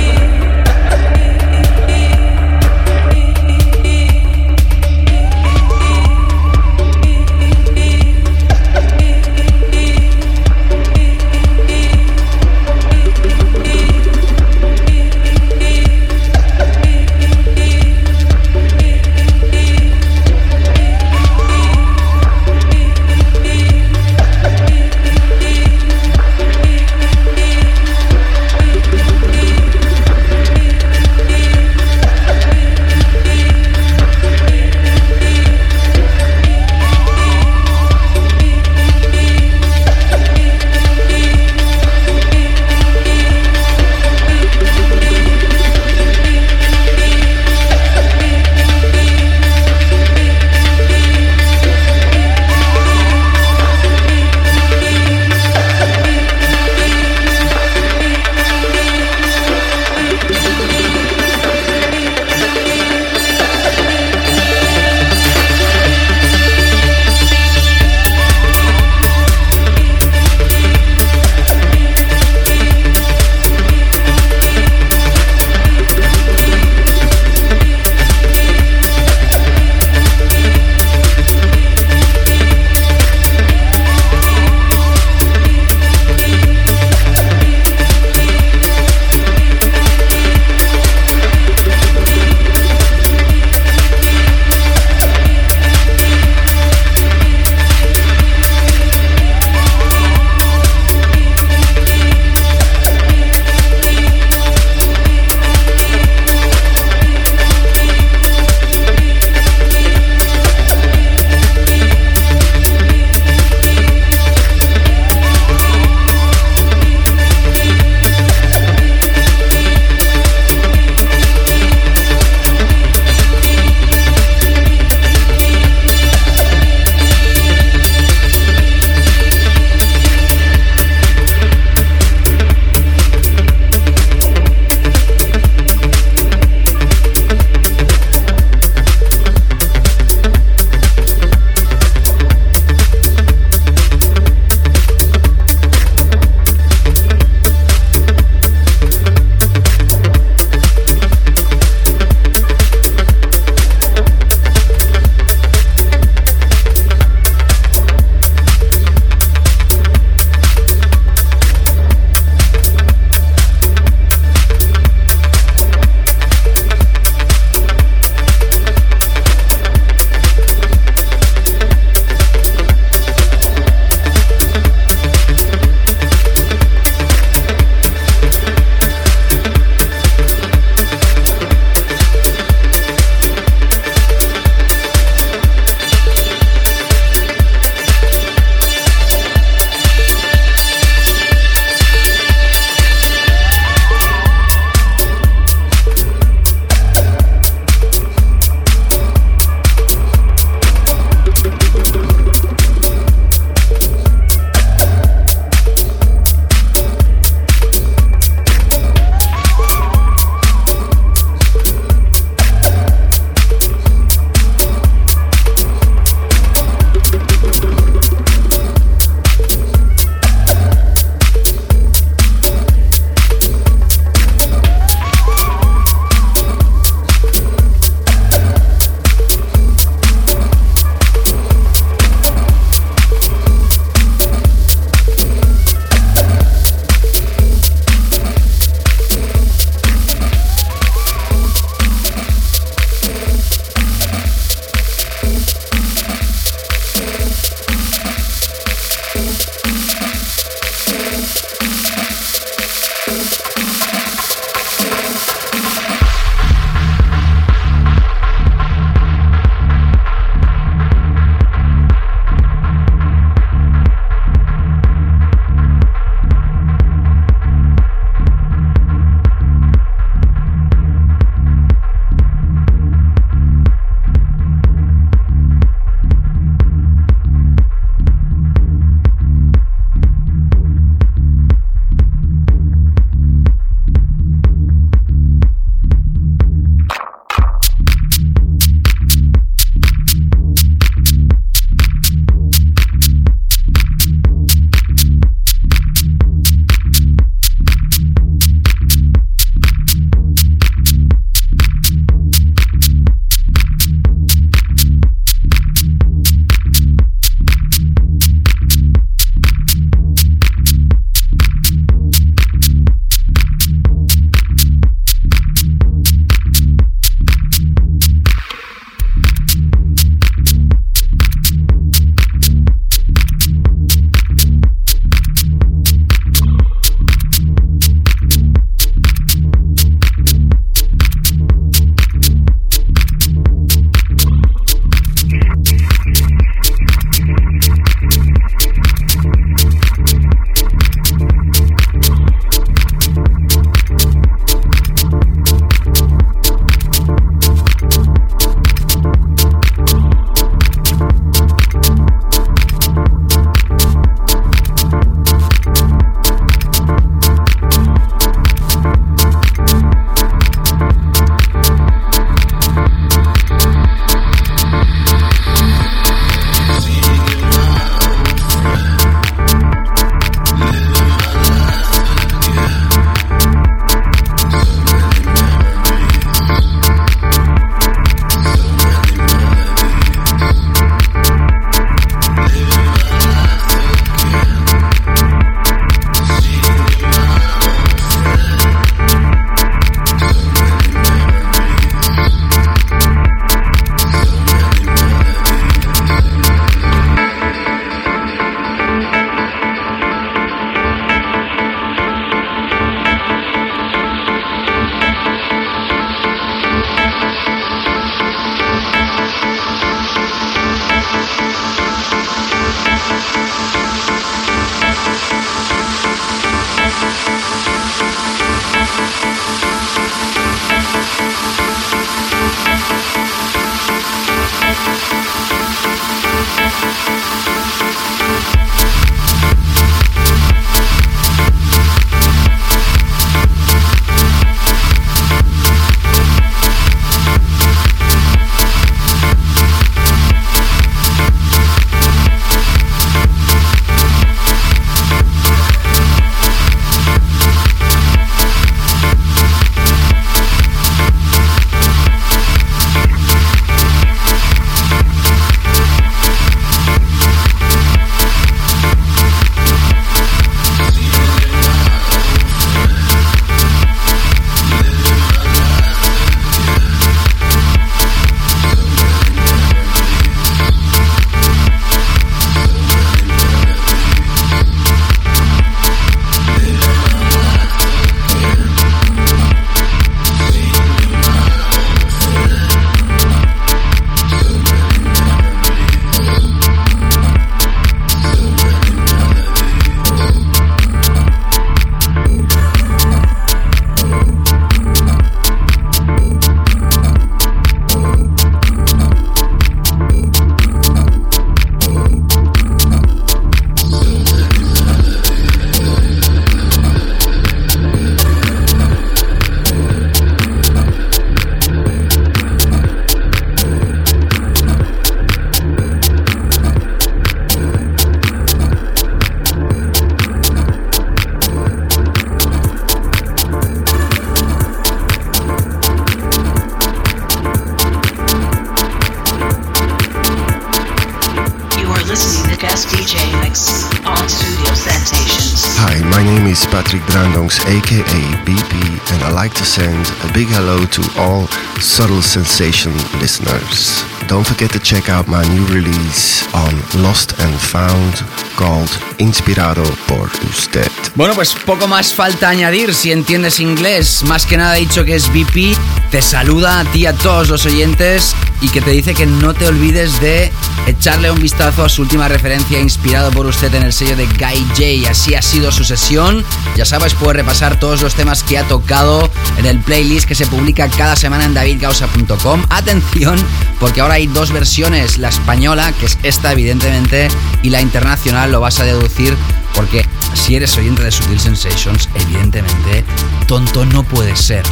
Sensation listeners. Don't forget to check out my new release on Lost and Found called Inspirado por Usted. Bueno, pues poco más falta añadir si entiendes inglés. Más que nada dicho que es BP, te saluda a ti y a todos los oyentes y que te dice que no te olvides de echarle un vistazo a su última referencia inspirado por usted en el sello de Guy J. Así ha sido su sesión. Ya sabes, puedes repasar todos los temas que ha tocado en el playlist que se publica cada semana en davidgausa.com. Atención, porque ahora hay dos versiones, la española, que es esta evidentemente, y la internacional lo vas a deducir porque si eres oyente de Sutil Sensations, evidentemente, tonto no puede ser.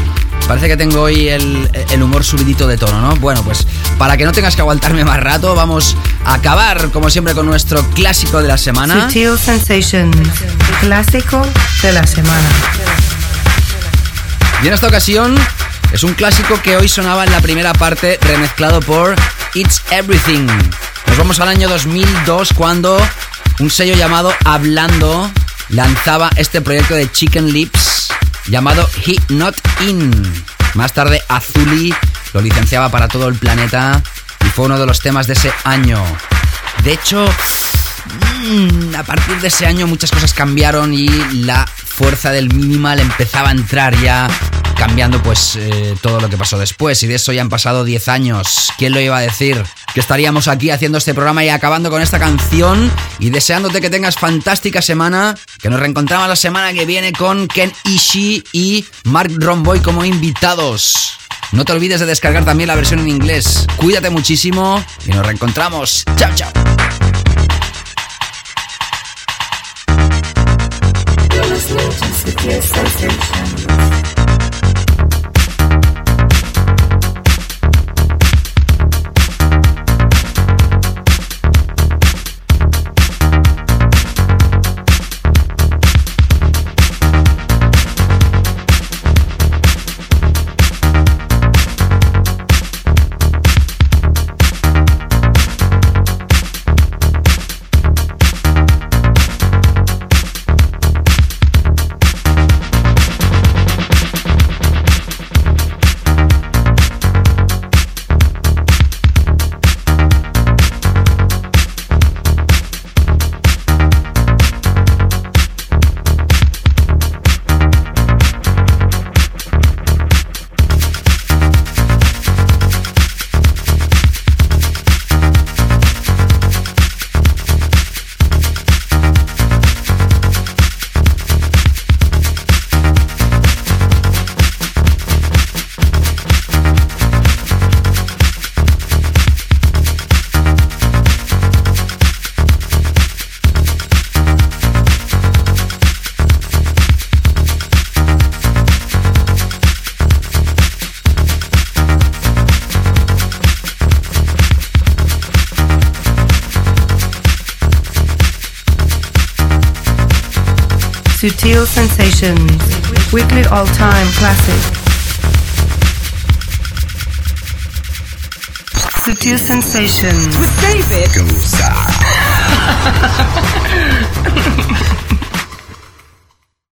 Parece que tengo hoy el, el, humor subidito de tono, ¿no? Bueno, pues para que no tengas que aguantarme más rato, vamos a acabar, como siempre, con nuestro clásico de la semana. Sutil Sensations, clásico de la semana. Y en esta ocasión es un clásico que hoy sonaba en la primera parte, remezclado por It's Everything. Nos vamos al año 2002 cuando un sello llamado Hablando lanzaba este proyecto de Chicken Lips llamado He Not In. Más tarde Azuli lo licenciaba para todo el planeta y fue uno de los temas de ese año. De hecho, a partir de ese año muchas cosas cambiaron y la fuerza del minimal empezaba a entrar ya cambiando pues eh, todo lo que pasó después y de eso ya han pasado 10 años. ¿Quién lo iba a decir? Que estaríamos aquí haciendo este programa y acabando con esta canción y deseándote que tengas fantástica semana, que nos reencontramos la semana que viene con Ken Ishii y Mark Romboy como invitados. No te olvides de descargar también la versión en inglés. Cuídate muchísimo y nos reencontramos. Chao, chao. listening to Secure Sensation. Sutil Sensations, weekly all-time classic. Sutil Sensations with David Goza.